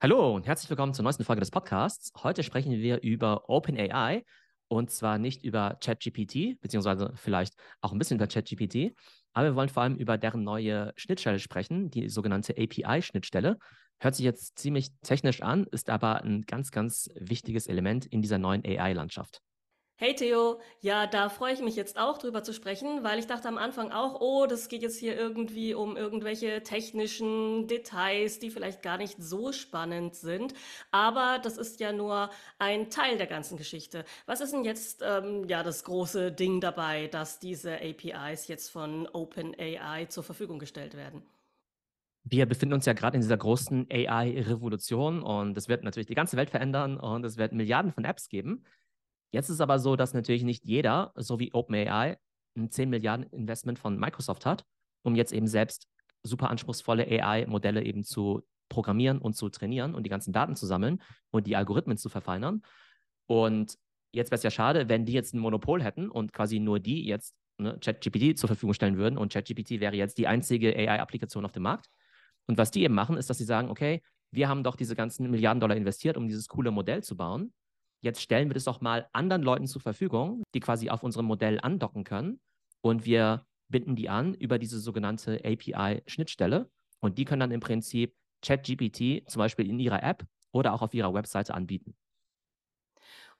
Hallo und herzlich willkommen zur neuesten Folge des Podcasts. Heute sprechen wir über OpenAI und zwar nicht über ChatGPT, beziehungsweise vielleicht auch ein bisschen über ChatGPT, aber wir wollen vor allem über deren neue Schnittstelle sprechen, die sogenannte API-Schnittstelle. Hört sich jetzt ziemlich technisch an, ist aber ein ganz, ganz wichtiges Element in dieser neuen AI-Landschaft. Hey Theo, ja, da freue ich mich jetzt auch drüber zu sprechen, weil ich dachte am Anfang auch, oh, das geht jetzt hier irgendwie um irgendwelche technischen Details, die vielleicht gar nicht so spannend sind. Aber das ist ja nur ein Teil der ganzen Geschichte. Was ist denn jetzt ähm, ja das große Ding dabei, dass diese APIs jetzt von OpenAI zur Verfügung gestellt werden? Wir befinden uns ja gerade in dieser großen AI-Revolution und es wird natürlich die ganze Welt verändern und es wird Milliarden von Apps geben. Jetzt ist aber so, dass natürlich nicht jeder, so wie OpenAI, ein 10 Milliarden Investment von Microsoft hat, um jetzt eben selbst super anspruchsvolle AI-Modelle eben zu programmieren und zu trainieren und die ganzen Daten zu sammeln und die Algorithmen zu verfeinern. Und jetzt wäre es ja schade, wenn die jetzt ein Monopol hätten und quasi nur die jetzt ne, ChatGPT zur Verfügung stellen würden und ChatGPT wäre jetzt die einzige AI-Applikation auf dem Markt. Und was die eben machen, ist, dass sie sagen, okay, wir haben doch diese ganzen Milliarden Dollar investiert, um dieses coole Modell zu bauen jetzt stellen wir das doch mal anderen Leuten zur Verfügung, die quasi auf unserem Modell andocken können. Und wir binden die an über diese sogenannte API-Schnittstelle. Und die können dann im Prinzip ChatGPT zum Beispiel in ihrer App oder auch auf ihrer Webseite anbieten.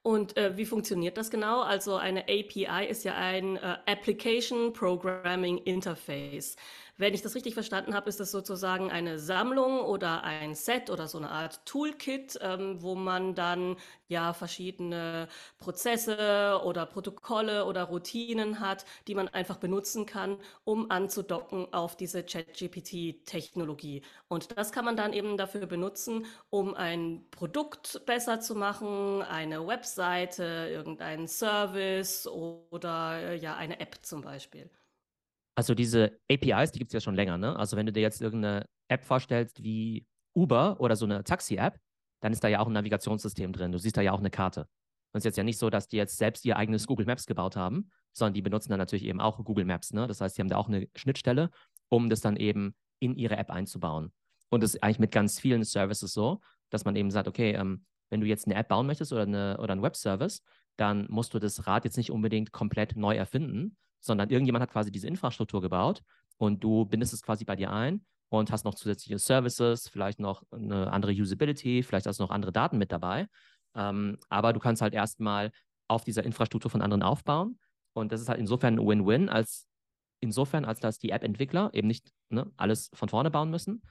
Und äh, wie funktioniert das genau? Also eine API ist ja ein äh, Application Programming Interface. Wenn ich das richtig verstanden habe, ist das sozusagen eine Sammlung oder ein Set oder so eine Art Toolkit, ähm, wo man dann ja verschiedene Prozesse oder Protokolle oder Routinen hat, die man einfach benutzen kann, um anzudocken auf diese ChatGPT-Technologie. Und das kann man dann eben dafür benutzen, um ein Produkt besser zu machen, eine Webseite, irgendeinen Service oder äh, ja eine App zum Beispiel. Also diese APIs, die gibt es ja schon länger, ne? Also wenn du dir jetzt irgendeine App vorstellst wie Uber oder so eine Taxi-App, dann ist da ja auch ein Navigationssystem drin. Du siehst da ja auch eine Karte. Und es ist jetzt ja nicht so, dass die jetzt selbst ihr eigenes Google Maps gebaut haben, sondern die benutzen dann natürlich eben auch Google Maps. Ne? Das heißt, die haben da auch eine Schnittstelle, um das dann eben in ihre App einzubauen. Und das ist eigentlich mit ganz vielen Services so, dass man eben sagt, okay, ähm, wenn du jetzt eine App bauen möchtest oder, eine, oder einen Web-Service, dann musst du das Rad jetzt nicht unbedingt komplett neu erfinden, sondern irgendjemand hat quasi diese Infrastruktur gebaut und du bindest es quasi bei dir ein und hast noch zusätzliche Services, vielleicht noch eine andere Usability, vielleicht hast du noch andere Daten mit dabei. Ähm, aber du kannst halt erstmal auf dieser Infrastruktur von anderen aufbauen. Und das ist halt insofern ein Win-Win, als insofern, als dass die App-Entwickler eben nicht ne, alles von vorne bauen müssen.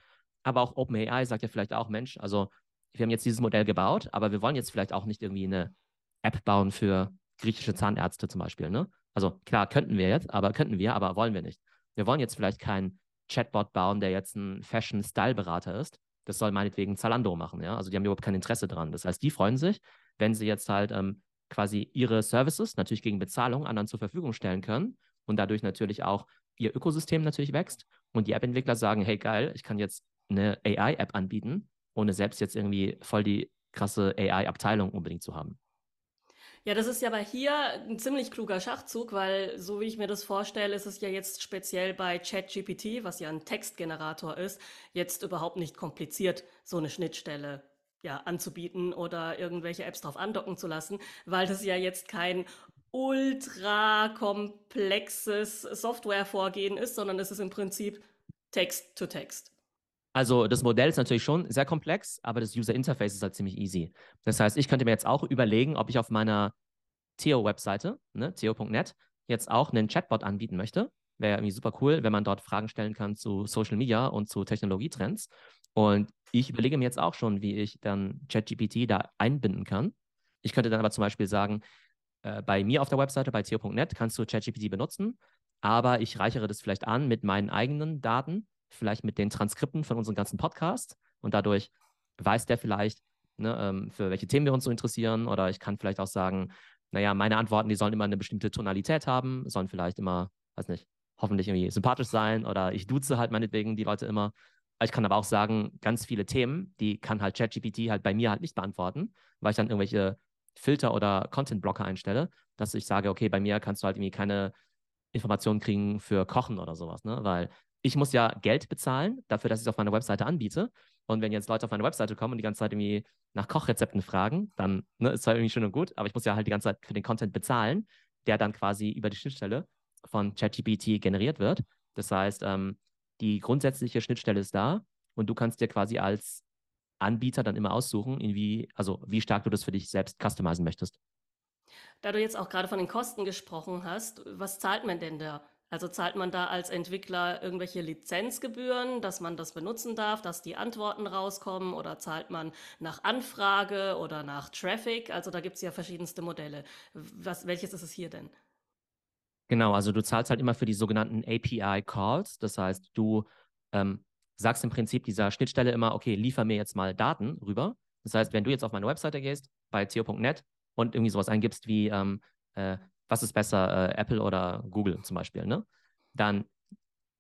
Aber auch OpenAI sagt ja vielleicht auch, Mensch, also wir haben jetzt dieses Modell gebaut, aber wir wollen jetzt vielleicht auch nicht irgendwie eine App bauen für griechische Zahnärzte zum Beispiel, ne? Also klar, könnten wir jetzt, aber könnten wir, aber wollen wir nicht. Wir wollen jetzt vielleicht keinen Chatbot bauen, der jetzt ein Fashion-Style-Berater ist. Das soll meinetwegen Zalando machen, ja. Also die haben überhaupt kein Interesse dran. Das heißt, die freuen sich, wenn sie jetzt halt ähm, quasi ihre Services natürlich gegen Bezahlung anderen zur Verfügung stellen können und dadurch natürlich auch ihr Ökosystem natürlich wächst und die App-Entwickler sagen, hey geil, ich kann jetzt eine AI-App anbieten, ohne selbst jetzt irgendwie voll die krasse AI-Abteilung unbedingt zu haben. Ja, das ist ja aber hier ein ziemlich kluger Schachzug, weil so wie ich mir das vorstelle, ist es ja jetzt speziell bei ChatGPT, was ja ein Textgenerator ist, jetzt überhaupt nicht kompliziert, so eine Schnittstelle ja, anzubieten oder irgendwelche Apps drauf andocken zu lassen, weil das ja jetzt kein ultra komplexes Softwarevorgehen ist, sondern es ist im Prinzip Text to Text. Also das Modell ist natürlich schon sehr komplex, aber das User Interface ist halt ziemlich easy. Das heißt, ich könnte mir jetzt auch überlegen, ob ich auf meiner Theo-Webseite, ne, theo.net, jetzt auch einen Chatbot anbieten möchte. Wäre irgendwie super cool, wenn man dort Fragen stellen kann zu Social Media und zu Technologietrends. Und ich überlege mir jetzt auch schon, wie ich dann ChatGPT da einbinden kann. Ich könnte dann aber zum Beispiel sagen, äh, bei mir auf der Webseite, bei theo.net, kannst du ChatGPT benutzen, aber ich reichere das vielleicht an mit meinen eigenen Daten vielleicht mit den Transkripten von unseren ganzen Podcasts und dadurch weiß der vielleicht, ne, ähm, für welche Themen wir uns so interessieren oder ich kann vielleicht auch sagen, naja, meine Antworten, die sollen immer eine bestimmte Tonalität haben, sollen vielleicht immer, weiß nicht, hoffentlich irgendwie sympathisch sein oder ich duze halt meinetwegen die Leute immer. Ich kann aber auch sagen, ganz viele Themen, die kann halt ChatGPT halt bei mir halt nicht beantworten, weil ich dann irgendwelche Filter oder Content-Blocker einstelle, dass ich sage, okay, bei mir kannst du halt irgendwie keine Informationen kriegen für Kochen oder sowas, ne? Weil ich muss ja Geld bezahlen dafür, dass ich es auf meiner Webseite anbiete. Und wenn jetzt Leute auf meine Webseite kommen und die ganze Zeit irgendwie nach Kochrezepten fragen, dann ne, ist zwar irgendwie schön und gut, aber ich muss ja halt die ganze Zeit für den Content bezahlen, der dann quasi über die Schnittstelle von ChatGPT generiert wird. Das heißt, ähm, die grundsätzliche Schnittstelle ist da und du kannst dir quasi als Anbieter dann immer aussuchen, wie, also wie stark du das für dich selbst customizen möchtest. Da du jetzt auch gerade von den Kosten gesprochen hast, was zahlt man denn da? Also zahlt man da als Entwickler irgendwelche Lizenzgebühren, dass man das benutzen darf, dass die Antworten rauskommen oder zahlt man nach Anfrage oder nach Traffic? Also da gibt es ja verschiedenste Modelle. Was, welches ist es hier denn? Genau, also du zahlst halt immer für die sogenannten API-Calls. Das heißt, du ähm, sagst im Prinzip dieser Schnittstelle immer, okay, liefer mir jetzt mal Daten rüber. Das heißt, wenn du jetzt auf meine Webseite gehst, bei co.net und irgendwie sowas eingibst wie, ähm, äh, was ist besser, äh, Apple oder Google zum Beispiel, ne? Dann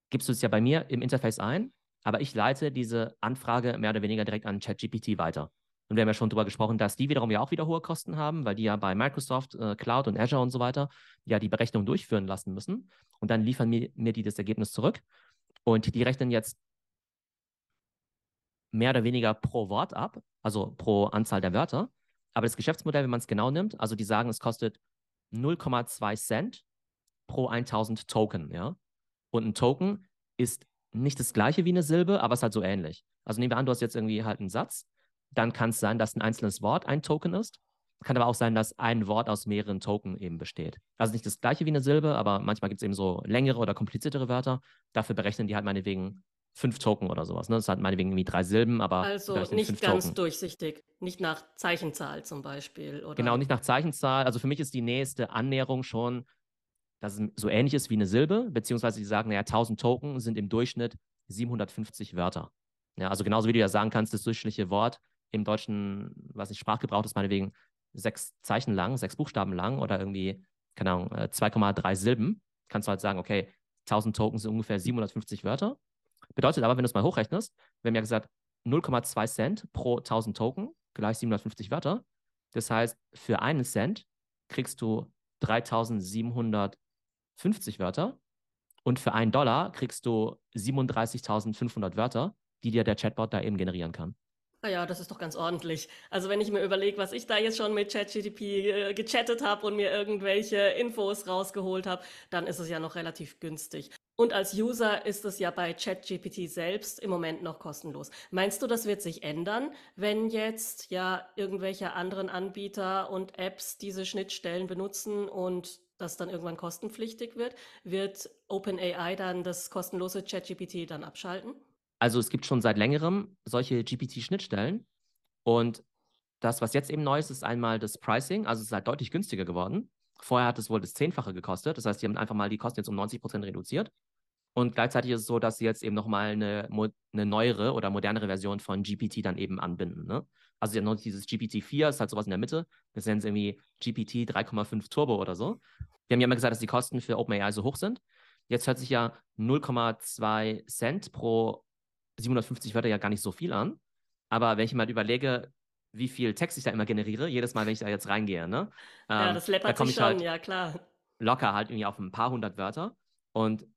gibst du es ja bei mir im Interface ein, aber ich leite diese Anfrage mehr oder weniger direkt an ChatGPT weiter. Und wir haben ja schon darüber gesprochen, dass die wiederum ja auch wieder hohe Kosten haben, weil die ja bei Microsoft äh, Cloud und Azure und so weiter ja die Berechnung durchführen lassen müssen. Und dann liefern mir, mir die das Ergebnis zurück. Und die rechnen jetzt mehr oder weniger pro Wort ab, also pro Anzahl der Wörter. Aber das Geschäftsmodell, wenn man es genau nimmt, also die sagen, es kostet 0,2 Cent pro 1000 Token, ja. Und ein Token ist nicht das gleiche wie eine Silbe, aber es ist halt so ähnlich. Also nehmen wir an, du hast jetzt irgendwie halt einen Satz, dann kann es sein, dass ein einzelnes Wort ein Token ist. Kann aber auch sein, dass ein Wort aus mehreren Token eben besteht. Also nicht das gleiche wie eine Silbe, aber manchmal gibt es eben so längere oder kompliziertere Wörter. Dafür berechnen die halt meinetwegen fünf Token oder sowas. Ne? Das hat meinetwegen irgendwie drei Silben, aber. Also nicht ganz Token. durchsichtig. Nicht nach Zeichenzahl zum Beispiel. Oder? Genau, nicht nach Zeichenzahl. Also für mich ist die nächste Annäherung schon, dass es so ähnlich ist wie eine Silbe, beziehungsweise die sagen, naja, 1000 Token sind im Durchschnitt 750 Wörter. Ja, also genauso wie du ja sagen kannst, das durchschnittliche Wort im deutschen, was ich Sprachgebrauch ist, meinetwegen sechs Zeichen lang, sechs Buchstaben lang oder irgendwie, keine Ahnung, 2,3 äh, Silben, kannst du halt sagen, okay, 1000 Token sind ungefähr 750 Wörter. Bedeutet aber, wenn du es mal hochrechnest, wir haben ja gesagt, 0,2 Cent pro 1000 Token gleich 750 Wörter. Das heißt, für einen Cent kriegst du 3750 Wörter und für einen Dollar kriegst du 37.500 Wörter, die dir der Chatbot da eben generieren kann. Ah ja, das ist doch ganz ordentlich. Also wenn ich mir überlege, was ich da jetzt schon mit ChatGTP äh, gechattet habe und mir irgendwelche Infos rausgeholt habe, dann ist es ja noch relativ günstig. Und als User ist es ja bei ChatGPT selbst im Moment noch kostenlos. Meinst du, das wird sich ändern, wenn jetzt ja irgendwelche anderen Anbieter und Apps diese Schnittstellen benutzen und das dann irgendwann kostenpflichtig wird? Wird OpenAI dann das kostenlose ChatGPT dann abschalten? Also es gibt schon seit längerem solche GPT-Schnittstellen und das, was jetzt eben neu ist, ist einmal das Pricing, also es ist halt deutlich günstiger geworden. Vorher hat es wohl das Zehnfache gekostet. Das heißt, die haben einfach mal die Kosten jetzt um 90 Prozent reduziert. Und gleichzeitig ist es so, dass sie jetzt eben nochmal eine, eine neuere oder modernere Version von GPT dann eben anbinden. Ne? Also sie haben noch dieses GPT-4, ist halt sowas in der Mitte. Das nennen sie irgendwie GPT 3,5 Turbo oder so. Wir haben ja immer gesagt, dass die Kosten für OpenAI so hoch sind. Jetzt hört sich ja 0,2 Cent pro 750 Wörter ja gar nicht so viel an. Aber wenn ich mal überlege, wie viel Text ich da immer generiere, jedes Mal, wenn ich da jetzt reingehe, ne? Ja, ähm, das läppert da sich schon, halt ja klar. Locker halt irgendwie auf ein paar hundert Wörter. Und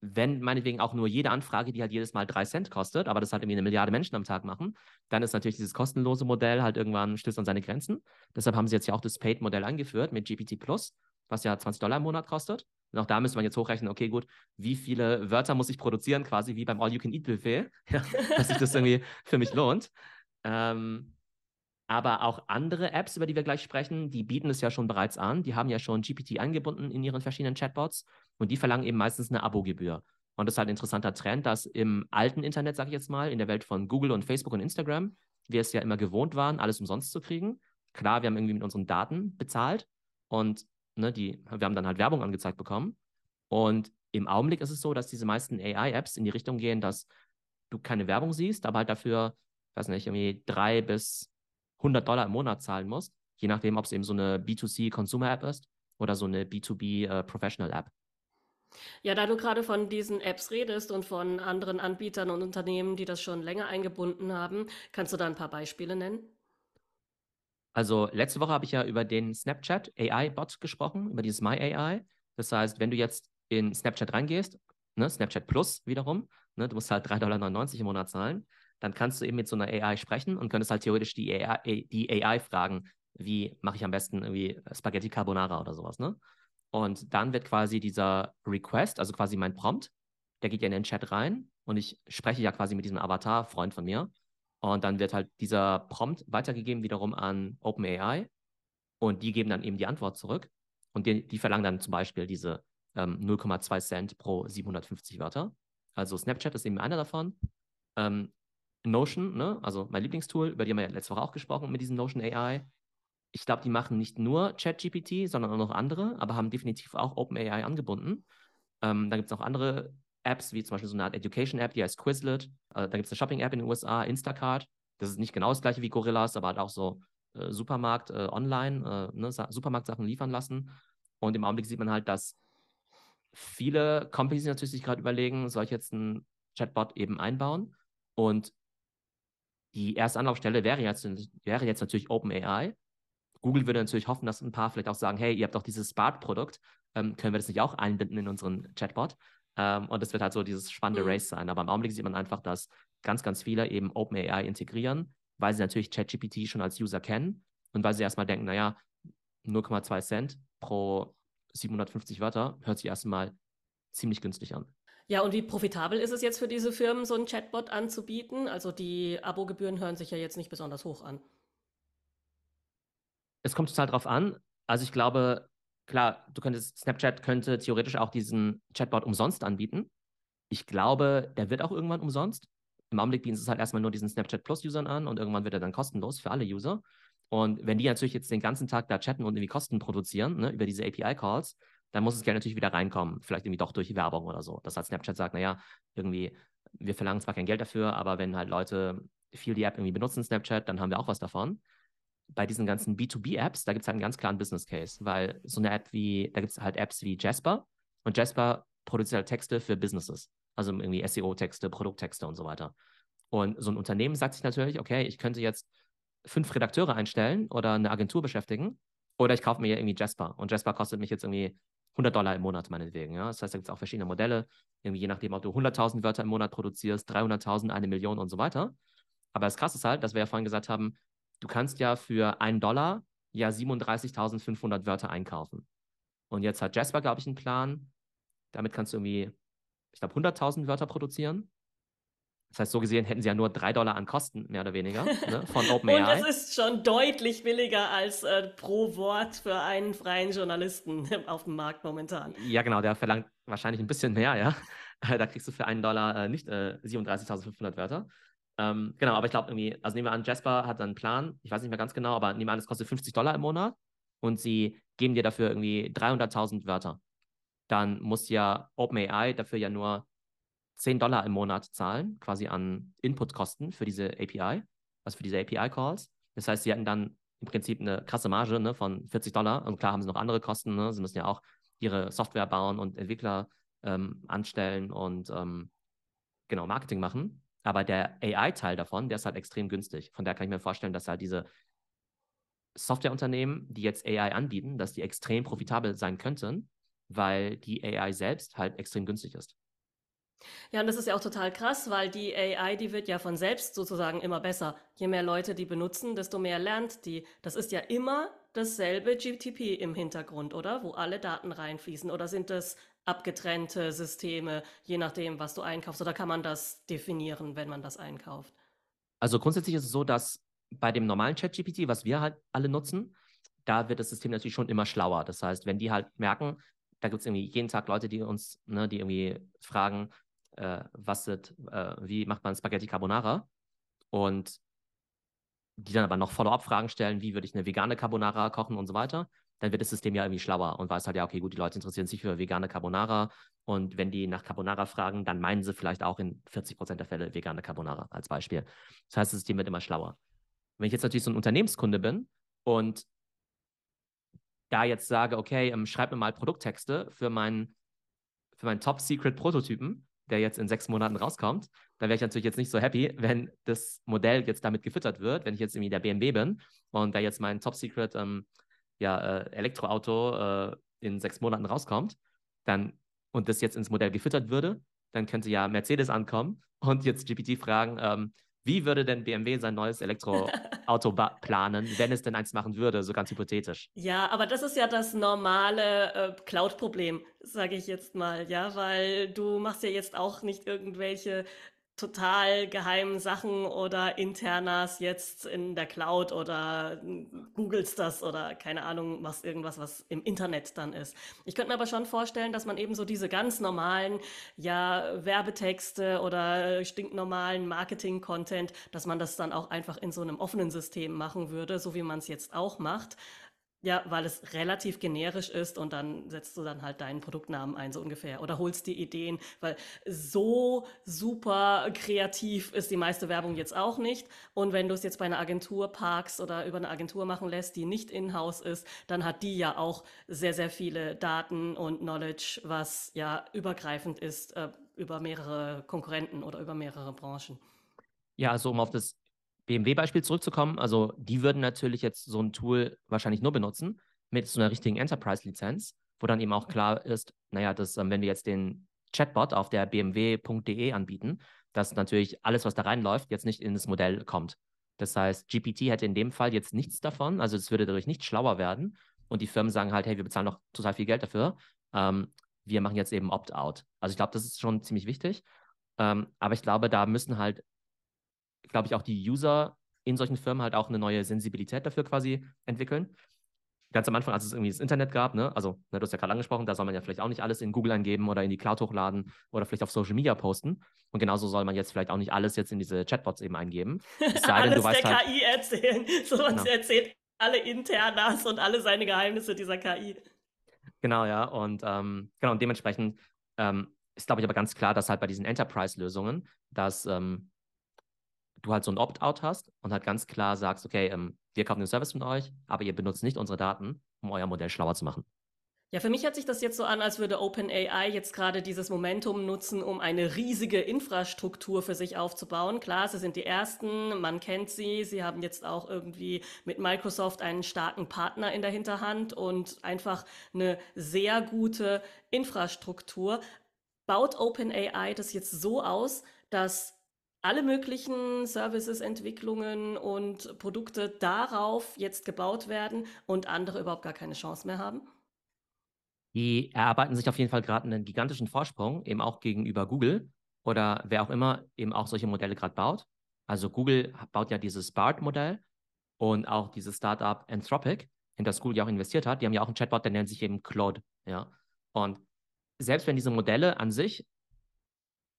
wenn meinetwegen auch nur jede Anfrage, die halt jedes Mal drei Cent kostet, aber das halt irgendwie eine Milliarde Menschen am Tag machen, dann ist natürlich dieses kostenlose Modell halt irgendwann stößt an seine Grenzen. Deshalb haben sie jetzt ja auch das Paid-Modell eingeführt mit GPT Plus, was ja 20 Dollar im Monat kostet. Und auch da müsste man jetzt hochrechnen, okay, gut, wie viele Wörter muss ich produzieren, quasi wie beim All-You-Can-Eat-Buffet, ja, dass sich das irgendwie für mich lohnt. Ähm, aber auch andere Apps, über die wir gleich sprechen, die bieten es ja schon bereits an. Die haben ja schon GPT eingebunden in ihren verschiedenen Chatbots und die verlangen eben meistens eine Abogebühr. Und das ist halt ein interessanter Trend, dass im alten Internet, sage ich jetzt mal, in der Welt von Google und Facebook und Instagram, wir es ja immer gewohnt waren, alles umsonst zu kriegen. Klar, wir haben irgendwie mit unseren Daten bezahlt und ne, die, wir haben dann halt Werbung angezeigt bekommen. Und im Augenblick ist es so, dass diese meisten AI-Apps in die Richtung gehen, dass du keine Werbung siehst, aber halt dafür, weiß nicht, irgendwie drei bis 100 Dollar im Monat zahlen musst, je nachdem, ob es eben so eine B2C-Consumer-App ist oder so eine B2B-Professional-App. Äh, ja, da du gerade von diesen Apps redest und von anderen Anbietern und Unternehmen, die das schon länger eingebunden haben, kannst du da ein paar Beispiele nennen? Also letzte Woche habe ich ja über den Snapchat AI-Bot gesprochen, über dieses My AI. Das heißt, wenn du jetzt in Snapchat reingehst, ne, Snapchat Plus wiederum, ne, du musst halt 3,99 Dollar im Monat zahlen, dann kannst du eben mit so einer AI sprechen und könntest halt theoretisch die AI, die AI fragen, wie mache ich am besten irgendwie Spaghetti Carbonara oder sowas, ne? Und dann wird quasi dieser Request, also quasi mein Prompt, der geht ja in den Chat rein und ich spreche ja quasi mit diesem Avatar-Freund von mir. Und dann wird halt dieser Prompt weitergegeben wiederum an OpenAI und die geben dann eben die Antwort zurück. Und die, die verlangen dann zum Beispiel diese ähm, 0,2 Cent pro 750 Wörter. Also Snapchat ist eben einer davon. Ähm, Notion, ne? also mein Lieblingstool, über die haben wir ja letzte Woche auch gesprochen mit diesem Notion AI. Ich glaube, die machen nicht nur ChatGPT, sondern auch noch andere, aber haben definitiv auch OpenAI angebunden. Ähm, da gibt es auch andere Apps, wie zum Beispiel so eine Art Education-App, die heißt Quizlet. Äh, da gibt es eine Shopping-App in den USA, Instacart. Das ist nicht genau das gleiche wie Gorillas, aber hat auch so äh, Supermarkt äh, online, äh, ne, Supermarktsachen liefern lassen. Und im Augenblick sieht man halt, dass viele Companies natürlich sich gerade überlegen, soll ich jetzt einen Chatbot eben einbauen? Und die erste Anlaufstelle wäre jetzt, wäre jetzt natürlich OpenAI. Google würde natürlich hoffen, dass ein paar vielleicht auch sagen, hey, ihr habt doch dieses Spark-Produkt, ähm, können wir das nicht auch einbinden in unseren Chatbot? Ähm, und es wird halt so dieses spannende mhm. Race sein. Aber im Augenblick sieht man einfach, dass ganz, ganz viele eben OpenAI integrieren, weil sie natürlich ChatGPT schon als User kennen und weil sie erstmal denken, naja, 0,2 Cent pro 750 Wörter hört sich erstmal ziemlich günstig an. Ja, und wie profitabel ist es jetzt für diese Firmen, so einen Chatbot anzubieten? Also die Abogebühren hören sich ja jetzt nicht besonders hoch an. Es kommt total drauf an. Also ich glaube, klar, du könntest, Snapchat könnte theoretisch auch diesen Chatbot umsonst anbieten. Ich glaube, der wird auch irgendwann umsonst. Im Augenblick bieten sie es halt erstmal nur diesen Snapchat Plus-Usern an und irgendwann wird er dann kostenlos für alle User. Und wenn die natürlich jetzt den ganzen Tag da chatten und irgendwie Kosten produzieren, ne, über diese API-Calls, dann muss das Geld natürlich wieder reinkommen. Vielleicht irgendwie doch durch Werbung oder so. Dass halt Snapchat sagt, naja, irgendwie, wir verlangen zwar kein Geld dafür, aber wenn halt Leute viel die App irgendwie benutzen, Snapchat, dann haben wir auch was davon. Bei diesen ganzen B2B-Apps, da gibt es halt einen ganz klaren Business Case, weil so eine App wie, da gibt es halt Apps wie Jasper und Jasper produziert halt Texte für Businesses. Also irgendwie SEO-Texte, Produkttexte und so weiter. Und so ein Unternehmen sagt sich natürlich, okay, ich könnte jetzt fünf Redakteure einstellen oder eine Agentur beschäftigen oder ich kaufe mir irgendwie Jasper und Jasper kostet mich jetzt irgendwie 100 Dollar im Monat meinetwegen. Ja? Das heißt, da gibt es auch verschiedene Modelle, irgendwie je nachdem, ob du 100.000 Wörter im Monat produzierst, 300.000, eine Million und so weiter. Aber das Krasse ist halt, dass wir ja vorhin gesagt haben, du kannst ja für einen Dollar ja 37.500 Wörter einkaufen. Und jetzt hat Jasper, glaube ich, einen Plan. Damit kannst du irgendwie, ich glaube, 100.000 Wörter produzieren. Das heißt, so gesehen hätten sie ja nur drei Dollar an Kosten, mehr oder weniger, ne, von OpenAI. Und das ist schon deutlich billiger als äh, pro Wort für einen freien Journalisten auf dem Markt momentan. Ja, genau, der verlangt wahrscheinlich ein bisschen mehr, ja. da kriegst du für einen Dollar äh, nicht äh, 37.500 Wörter. Ähm, genau, aber ich glaube irgendwie, also nehmen wir an, Jasper hat einen Plan, ich weiß nicht mehr ganz genau, aber nehmen wir an, es kostet 50 Dollar im Monat und sie geben dir dafür irgendwie 300.000 Wörter. Dann muss ja OpenAI dafür ja nur 10 Dollar im Monat zahlen, quasi an Inputkosten für diese API, also für diese API-Calls. Das heißt, sie hätten dann im Prinzip eine krasse Marge ne, von 40 Dollar. Und klar haben sie noch andere Kosten. Ne? Sie müssen ja auch ihre Software bauen und Entwickler ähm, anstellen und ähm, genau Marketing machen. Aber der AI-Teil davon, der ist halt extrem günstig. Von daher kann ich mir vorstellen, dass halt diese Softwareunternehmen, die jetzt AI anbieten, dass die extrem profitabel sein könnten, weil die AI selbst halt extrem günstig ist. Ja, und das ist ja auch total krass, weil die AI, die wird ja von selbst sozusagen immer besser. Je mehr Leute die benutzen, desto mehr lernt die. Das ist ja immer dasselbe GTP im Hintergrund, oder? Wo alle Daten reinfließen. Oder sind das abgetrennte Systeme, je nachdem, was du einkaufst? Oder kann man das definieren, wenn man das einkauft? Also grundsätzlich ist es so, dass bei dem normalen ChatGPT, was wir halt alle nutzen, da wird das System natürlich schon immer schlauer. Das heißt, wenn die halt merken, da gibt es irgendwie jeden Tag Leute, die uns, ne, die irgendwie fragen, äh, was sind, äh, wie macht man Spaghetti Carbonara? Und die dann aber noch Follow-up-Fragen stellen, wie würde ich eine vegane Carbonara kochen und so weiter, dann wird das System ja irgendwie schlauer und weiß halt, ja, okay, gut, die Leute interessieren sich für vegane Carbonara und wenn die nach Carbonara fragen, dann meinen sie vielleicht auch in 40 Prozent der Fälle vegane Carbonara als Beispiel. Das heißt, das System wird immer schlauer. Wenn ich jetzt natürlich so ein Unternehmenskunde bin und da jetzt sage, okay, ähm, schreib mir mal Produkttexte für meinen, für meinen Top-Secret-Prototypen, der jetzt in sechs Monaten rauskommt, dann wäre ich natürlich jetzt nicht so happy, wenn das Modell jetzt damit gefüttert wird, wenn ich jetzt irgendwie der BMW bin und da jetzt mein Top-Secret ähm, ja, äh, Elektroauto äh, in sechs Monaten rauskommt, dann und das jetzt ins Modell gefüttert würde, dann könnte ja Mercedes ankommen und jetzt GPT fragen, ähm, Wie würde denn BMW sein neues Elektroauto planen, wenn es denn eins machen würde, so ganz hypothetisch? Ja, aber das ist ja das normale äh, Cloud-Problem, sage ich jetzt mal, ja, weil du machst ja jetzt auch nicht irgendwelche total geheimen Sachen oder internas jetzt in der Cloud oder googelst das oder keine Ahnung, machst irgendwas, was im Internet dann ist. Ich könnte mir aber schon vorstellen, dass man eben so diese ganz normalen, ja, Werbetexte oder stinknormalen Marketing-Content, dass man das dann auch einfach in so einem offenen System machen würde, so wie man es jetzt auch macht. Ja, weil es relativ generisch ist und dann setzt du dann halt deinen Produktnamen ein, so ungefähr. Oder holst die Ideen, weil so super kreativ ist die meiste Werbung jetzt auch nicht. Und wenn du es jetzt bei einer Agentur parkst oder über eine Agentur machen lässt, die nicht in-house ist, dann hat die ja auch sehr, sehr viele Daten und Knowledge, was ja übergreifend ist äh, über mehrere Konkurrenten oder über mehrere Branchen. Ja, also um auf das BMW-Beispiel zurückzukommen, also die würden natürlich jetzt so ein Tool wahrscheinlich nur benutzen mit so einer richtigen Enterprise-Lizenz, wo dann eben auch klar ist, naja, dass ähm, wenn wir jetzt den Chatbot auf der bmw.de anbieten, dass natürlich alles, was da reinläuft, jetzt nicht in das Modell kommt. Das heißt, GPT hätte in dem Fall jetzt nichts davon, also es würde dadurch nicht schlauer werden und die Firmen sagen halt, hey, wir bezahlen noch total viel Geld dafür, ähm, wir machen jetzt eben Opt-out. Also ich glaube, das ist schon ziemlich wichtig, ähm, aber ich glaube, da müssen halt glaube ich, auch die User in solchen Firmen halt auch eine neue Sensibilität dafür quasi entwickeln. Ganz am Anfang, als es irgendwie das Internet gab, ne, also ne, du hast ja gerade angesprochen, da soll man ja vielleicht auch nicht alles in Google eingeben oder in die Cloud hochladen oder vielleicht auf Social Media posten. Und genauso soll man jetzt vielleicht auch nicht alles jetzt in diese Chatbots eben eingeben. Es sei denn, du weißt der halt, KI erzählen. So genau. erzählt alle Internas und alle seine Geheimnisse dieser KI. Genau, ja. Und ähm, genau, und dementsprechend ähm, ist, glaube ich, aber ganz klar, dass halt bei diesen Enterprise-Lösungen, dass ähm, du halt so ein Opt-out hast und halt ganz klar sagst, okay, ähm, wir kaufen den Service von euch, aber ihr benutzt nicht unsere Daten, um euer Modell schlauer zu machen. Ja, für mich hört sich das jetzt so an, als würde OpenAI jetzt gerade dieses Momentum nutzen, um eine riesige Infrastruktur für sich aufzubauen. Klar, sie sind die Ersten, man kennt sie, sie haben jetzt auch irgendwie mit Microsoft einen starken Partner in der Hinterhand und einfach eine sehr gute Infrastruktur. Baut OpenAI das jetzt so aus, dass alle möglichen Services, Entwicklungen und Produkte darauf jetzt gebaut werden und andere überhaupt gar keine Chance mehr haben? Die erarbeiten sich auf jeden Fall gerade einen gigantischen Vorsprung, eben auch gegenüber Google oder wer auch immer eben auch solche Modelle gerade baut. Also Google baut ja dieses BART-Modell und auch dieses Startup Anthropic, in das Google ja auch investiert hat. Die haben ja auch einen Chatbot, der nennt sich eben Claude. Ja? Und selbst wenn diese Modelle an sich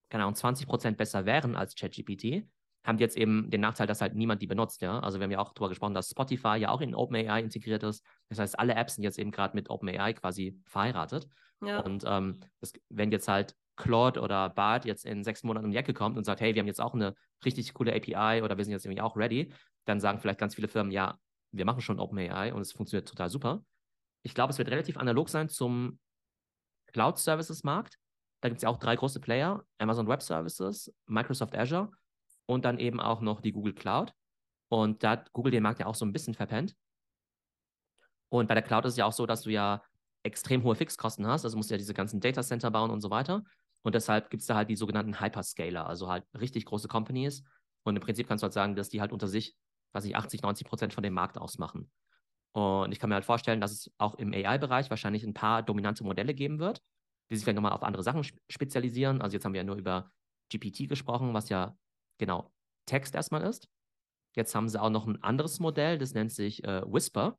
keine Ahnung, 20 Prozent besser wären als ChatGPT, haben die jetzt eben den Nachteil, dass halt niemand die benutzt, ja. Also wir haben ja auch darüber gesprochen, dass Spotify ja auch in OpenAI integriert ist. Das heißt, alle Apps sind jetzt eben gerade mit OpenAI quasi verheiratet. Ja. Und ähm, das, wenn jetzt halt Claude oder Bart jetzt in sechs Monaten um die Ecke kommt und sagt, hey, wir haben jetzt auch eine richtig coole API oder wir sind jetzt irgendwie auch ready, dann sagen vielleicht ganz viele Firmen, ja, wir machen schon OpenAI und es funktioniert total super. Ich glaube, es wird relativ analog sein zum Cloud-Services-Markt. Da gibt es ja auch drei große Player: Amazon Web Services, Microsoft Azure und dann eben auch noch die Google Cloud. Und da hat Google den Markt ja auch so ein bisschen verpennt. Und bei der Cloud ist es ja auch so, dass du ja extrem hohe Fixkosten hast. Also musst du ja diese ganzen Data Center bauen und so weiter. Und deshalb gibt es da halt die sogenannten Hyperscaler, also halt richtig große Companies. Und im Prinzip kannst du halt sagen, dass die halt unter sich, weiß ich, 80, 90 Prozent von dem Markt ausmachen. Und ich kann mir halt vorstellen, dass es auch im AI-Bereich wahrscheinlich ein paar dominante Modelle geben wird die sich vielleicht nochmal auf andere Sachen spezialisieren. Also jetzt haben wir ja nur über GPT gesprochen, was ja genau Text erstmal ist. Jetzt haben sie auch noch ein anderes Modell, das nennt sich äh, Whisper.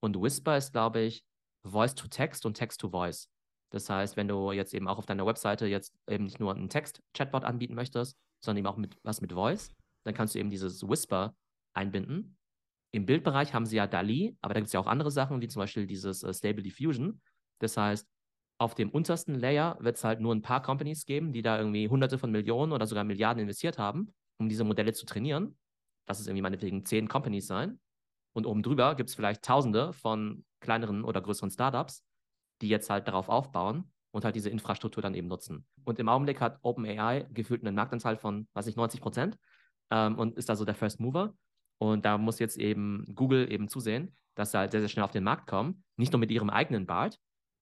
Und Whisper ist, glaube ich, Voice-to-Text und Text-to-Voice. Das heißt, wenn du jetzt eben auch auf deiner Webseite jetzt eben nicht nur einen Text-Chatbot anbieten möchtest, sondern eben auch mit, was mit Voice, dann kannst du eben dieses Whisper einbinden. Im Bildbereich haben sie ja DALI, aber da gibt es ja auch andere Sachen, wie zum Beispiel dieses äh, Stable Diffusion. Das heißt, auf dem untersten Layer wird es halt nur ein paar Companies geben, die da irgendwie hunderte von Millionen oder sogar Milliarden investiert haben, um diese Modelle zu trainieren. Das ist irgendwie meinetwegen zehn Companies sein. Und oben drüber gibt es vielleicht tausende von kleineren oder größeren Startups, die jetzt halt darauf aufbauen und halt diese Infrastruktur dann eben nutzen. Und im Augenblick hat OpenAI gefühlt einen Marktanteil von, weiß ich, 90 Prozent ähm, und ist also der First Mover. Und da muss jetzt eben Google eben zusehen, dass sie halt sehr, sehr schnell auf den Markt kommen. Nicht nur mit ihrem eigenen BART,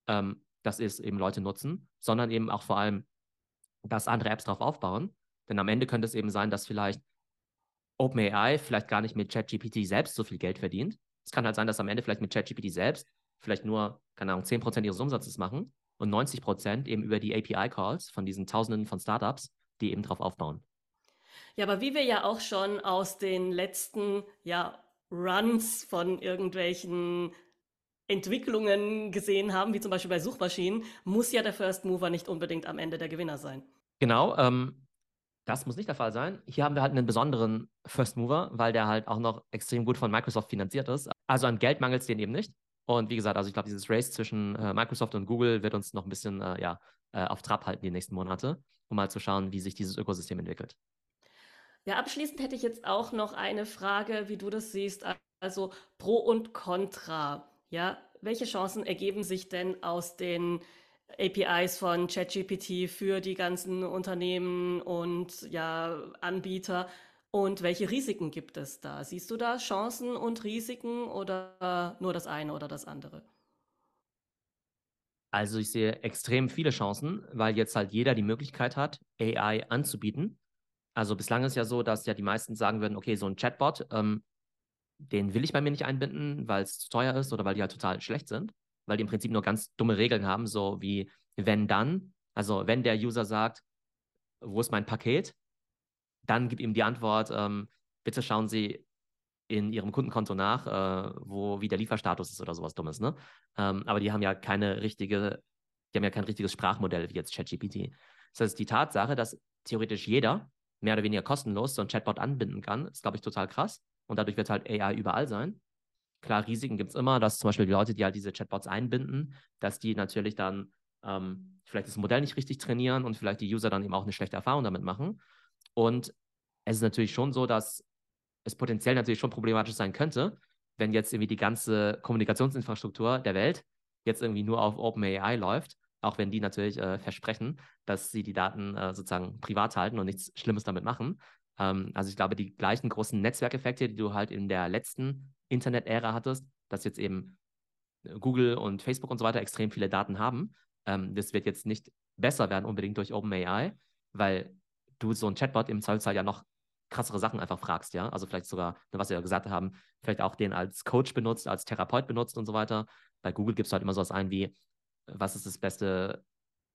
ähm, dass es eben Leute nutzen, sondern eben auch vor allem, dass andere Apps darauf aufbauen. Denn am Ende könnte es eben sein, dass vielleicht OpenAI vielleicht gar nicht mit ChatGPT selbst so viel Geld verdient. Es kann halt sein, dass am Ende vielleicht mit ChatGPT selbst vielleicht nur, keine Ahnung, 10% ihres Umsatzes machen und 90% eben über die API-Calls von diesen Tausenden von Startups, die eben drauf aufbauen. Ja, aber wie wir ja auch schon aus den letzten ja, Runs von irgendwelchen Entwicklungen gesehen haben, wie zum Beispiel bei Suchmaschinen, muss ja der First Mover nicht unbedingt am Ende der Gewinner sein. Genau, ähm, das muss nicht der Fall sein. Hier haben wir halt einen besonderen First Mover, weil der halt auch noch extrem gut von Microsoft finanziert ist. Also an Geld mangelt es denen eben nicht. Und wie gesagt, also ich glaube, dieses Race zwischen äh, Microsoft und Google wird uns noch ein bisschen äh, ja, äh, auf Trab halten die nächsten Monate, um mal zu schauen, wie sich dieses Ökosystem entwickelt. Ja, abschließend hätte ich jetzt auch noch eine Frage, wie du das siehst. Also Pro und Contra. Ja, welche Chancen ergeben sich denn aus den APIs von ChatGPT für die ganzen Unternehmen und ja, Anbieter? Und welche Risiken gibt es da? Siehst du da Chancen und Risiken oder nur das eine oder das andere? Also ich sehe extrem viele Chancen, weil jetzt halt jeder die Möglichkeit hat, AI anzubieten. Also bislang ist ja so, dass ja die meisten sagen würden, okay, so ein Chatbot, ähm, den will ich bei mir nicht einbinden, weil es zu teuer ist oder weil die halt total schlecht sind, weil die im Prinzip nur ganz dumme Regeln haben, so wie wenn dann, also wenn der User sagt, wo ist mein Paket, dann gib ihm die Antwort, ähm, bitte schauen Sie in Ihrem Kundenkonto nach, äh, wo wie der Lieferstatus ist oder sowas Dummes, ne? Ähm, aber die haben ja keine richtige, die haben ja kein richtiges Sprachmodell wie jetzt ChatGPT. Das heißt, die Tatsache, dass theoretisch jeder mehr oder weniger kostenlos so ein Chatbot anbinden kann, ist, glaube ich, total krass. Und dadurch wird halt AI überall sein. Klar, Risiken gibt es immer, dass zum Beispiel die Leute, die halt diese Chatbots einbinden, dass die natürlich dann ähm, vielleicht das Modell nicht richtig trainieren und vielleicht die User dann eben auch eine schlechte Erfahrung damit machen. Und es ist natürlich schon so, dass es potenziell natürlich schon problematisch sein könnte, wenn jetzt irgendwie die ganze Kommunikationsinfrastruktur der Welt jetzt irgendwie nur auf OpenAI läuft, auch wenn die natürlich äh, versprechen, dass sie die Daten äh, sozusagen privat halten und nichts Schlimmes damit machen. Ähm, also ich glaube, die gleichen großen Netzwerkeffekte, die du halt in der letzten Internet-Ära hattest, dass jetzt eben äh, Google und Facebook und so weiter extrem viele Daten haben, ähm, das wird jetzt nicht besser werden unbedingt durch OpenAI, weil du so ein Chatbot im Zweifelsfall ja noch krassere Sachen einfach fragst, ja. Also vielleicht sogar, was wir ja gesagt haben, vielleicht auch den als Coach benutzt, als Therapeut benutzt und so weiter. Bei Google gibt es halt immer sowas ein wie, was ist das beste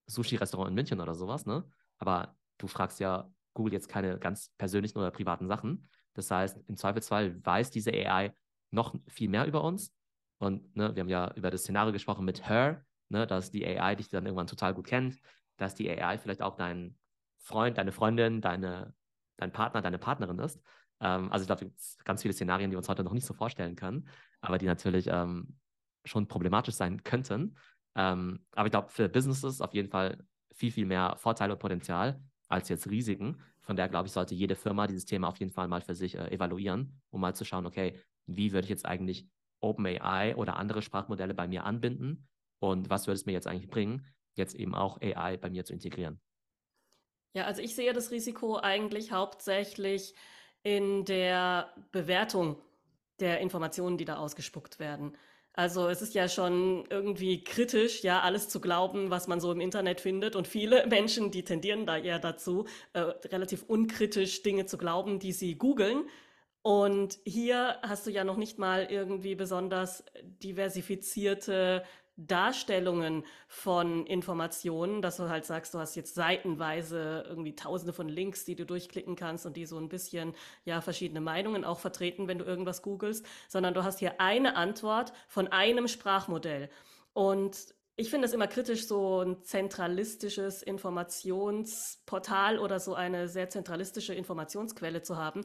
Sushi-Restaurant in München oder sowas, ne? Aber du fragst ja Google jetzt keine ganz persönlichen oder privaten Sachen. Das heißt, im Zweifelsfall weiß diese AI noch viel mehr über uns. Und ne, wir haben ja über das Szenario gesprochen mit Her, ne, dass die AI dich dann irgendwann total gut kennt, dass die AI vielleicht auch dein Freund, deine Freundin, deine, dein Partner, deine Partnerin ist. Ähm, also ich glaube, es gibt ganz viele Szenarien, die wir uns heute noch nicht so vorstellen können, aber die natürlich ähm, schon problematisch sein könnten. Ähm, aber ich glaube, für Businesses auf jeden Fall viel, viel mehr Vorteile und Potenzial als jetzt Risiken. Von daher glaube ich, sollte jede Firma dieses Thema auf jeden Fall mal für sich äh, evaluieren, um mal zu schauen, okay, wie würde ich jetzt eigentlich OpenAI oder andere Sprachmodelle bei mir anbinden und was würde es mir jetzt eigentlich bringen, jetzt eben auch AI bei mir zu integrieren. Ja, also ich sehe das Risiko eigentlich hauptsächlich in der Bewertung der Informationen, die da ausgespuckt werden. Also es ist ja schon irgendwie kritisch, ja, alles zu glauben, was man so im Internet findet. Und viele Menschen, die tendieren da eher dazu, äh, relativ unkritisch Dinge zu glauben, die sie googeln. Und hier hast du ja noch nicht mal irgendwie besonders diversifizierte Darstellungen von Informationen, dass du halt sagst, du hast jetzt seitenweise irgendwie tausende von Links, die du durchklicken kannst und die so ein bisschen, ja, verschiedene Meinungen auch vertreten, wenn du irgendwas googelst, sondern du hast hier eine Antwort von einem Sprachmodell. Und ich finde es immer kritisch, so ein zentralistisches Informationsportal oder so eine sehr zentralistische Informationsquelle zu haben,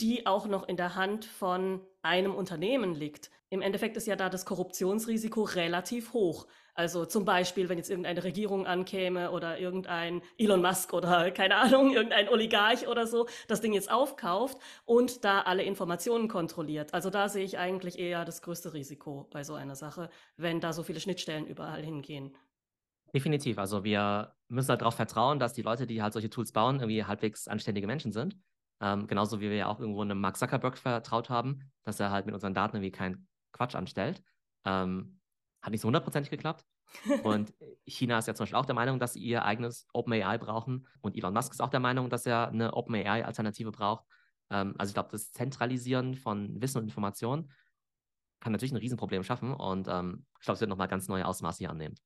die auch noch in der Hand von einem Unternehmen liegt. Im Endeffekt ist ja da das Korruptionsrisiko relativ hoch. Also zum Beispiel, wenn jetzt irgendeine Regierung ankäme oder irgendein Elon Musk oder keine Ahnung, irgendein Oligarch oder so das Ding jetzt aufkauft und da alle Informationen kontrolliert. Also da sehe ich eigentlich eher das größte Risiko bei so einer Sache, wenn da so viele Schnittstellen überall hingehen. Definitiv. Also wir müssen halt darauf vertrauen, dass die Leute, die halt solche Tools bauen, irgendwie halbwegs anständige Menschen sind. Ähm, genauso wie wir ja auch irgendwo einem Mark Zuckerberg vertraut haben, dass er halt mit unseren Daten irgendwie keinen Quatsch anstellt. Ähm, hat nicht so hundertprozentig geklappt. Und China ist ja zum Beispiel auch der Meinung, dass sie ihr eigenes OpenAI brauchen. Und Elon Musk ist auch der Meinung, dass er eine OpenAI-Alternative braucht. Ähm, also ich glaube, das Zentralisieren von Wissen und Informationen kann natürlich ein Riesenproblem schaffen und ähm, ich glaube, es wird nochmal ganz neue Ausmaße hier annehmen.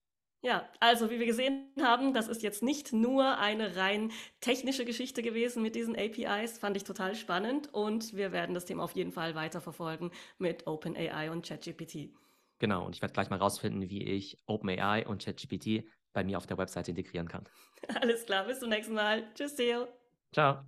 Ja, also wie wir gesehen haben, das ist jetzt nicht nur eine rein technische Geschichte gewesen mit diesen APIs, fand ich total spannend und wir werden das Thema auf jeden Fall weiterverfolgen mit OpenAI und ChatGPT. Genau, und ich werde gleich mal rausfinden, wie ich OpenAI und ChatGPT bei mir auf der Webseite integrieren kann. Alles klar, bis zum nächsten Mal. Tschüss, Theo. Ciao.